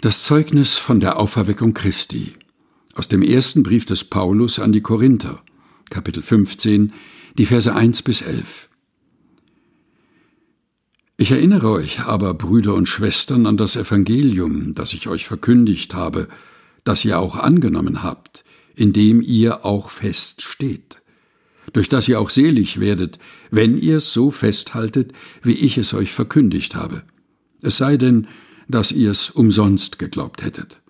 Das Zeugnis von der Auferweckung Christi aus dem ersten Brief des Paulus an die Korinther, Kapitel 15, die Verse 1 bis 11. Ich erinnere euch aber, Brüder und Schwestern, an das Evangelium, das ich euch verkündigt habe, das ihr auch angenommen habt, in dem ihr auch fest steht, durch das ihr auch selig werdet, wenn ihr es so festhaltet, wie ich es euch verkündigt habe. Es sei denn, dass ihr es umsonst geglaubt hättet.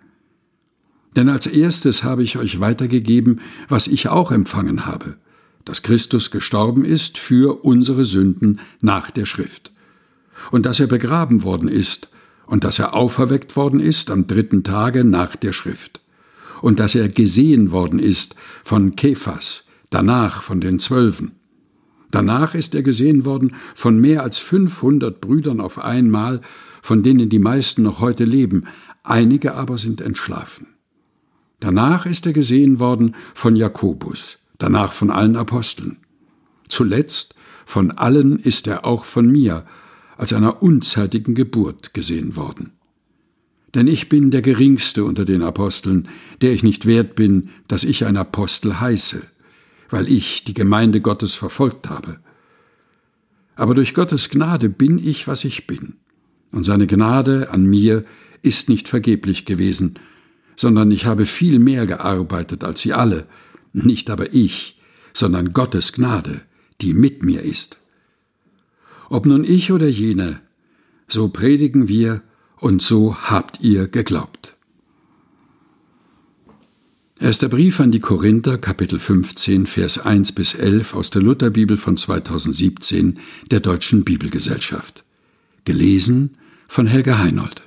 Denn als erstes habe ich euch weitergegeben, was ich auch empfangen habe, dass Christus gestorben ist für unsere Sünden nach der Schrift, und dass er begraben worden ist, und dass er auferweckt worden ist am dritten Tage nach der Schrift, und dass er gesehen worden ist von Kephas, danach von den Zwölfen. Danach ist er gesehen worden von mehr als 500 Brüdern auf einmal, von denen die meisten noch heute leben, einige aber sind entschlafen. Danach ist er gesehen worden von Jakobus, danach von allen Aposteln. Zuletzt von allen ist er auch von mir als einer unzeitigen Geburt gesehen worden. Denn ich bin der geringste unter den Aposteln, der ich nicht wert bin, dass ich ein Apostel heiße, weil ich die Gemeinde Gottes verfolgt habe. Aber durch Gottes Gnade bin ich, was ich bin und seine Gnade an mir ist nicht vergeblich gewesen, sondern ich habe viel mehr gearbeitet als sie alle, nicht aber ich, sondern Gottes Gnade, die mit mir ist. Ob nun ich oder jene, so predigen wir und so habt ihr geglaubt. Erster Brief an die Korinther, Kapitel 15, Vers 1 bis 11 aus der Lutherbibel von 2017 der Deutschen Bibelgesellschaft. Gelesen von Helga Heinold.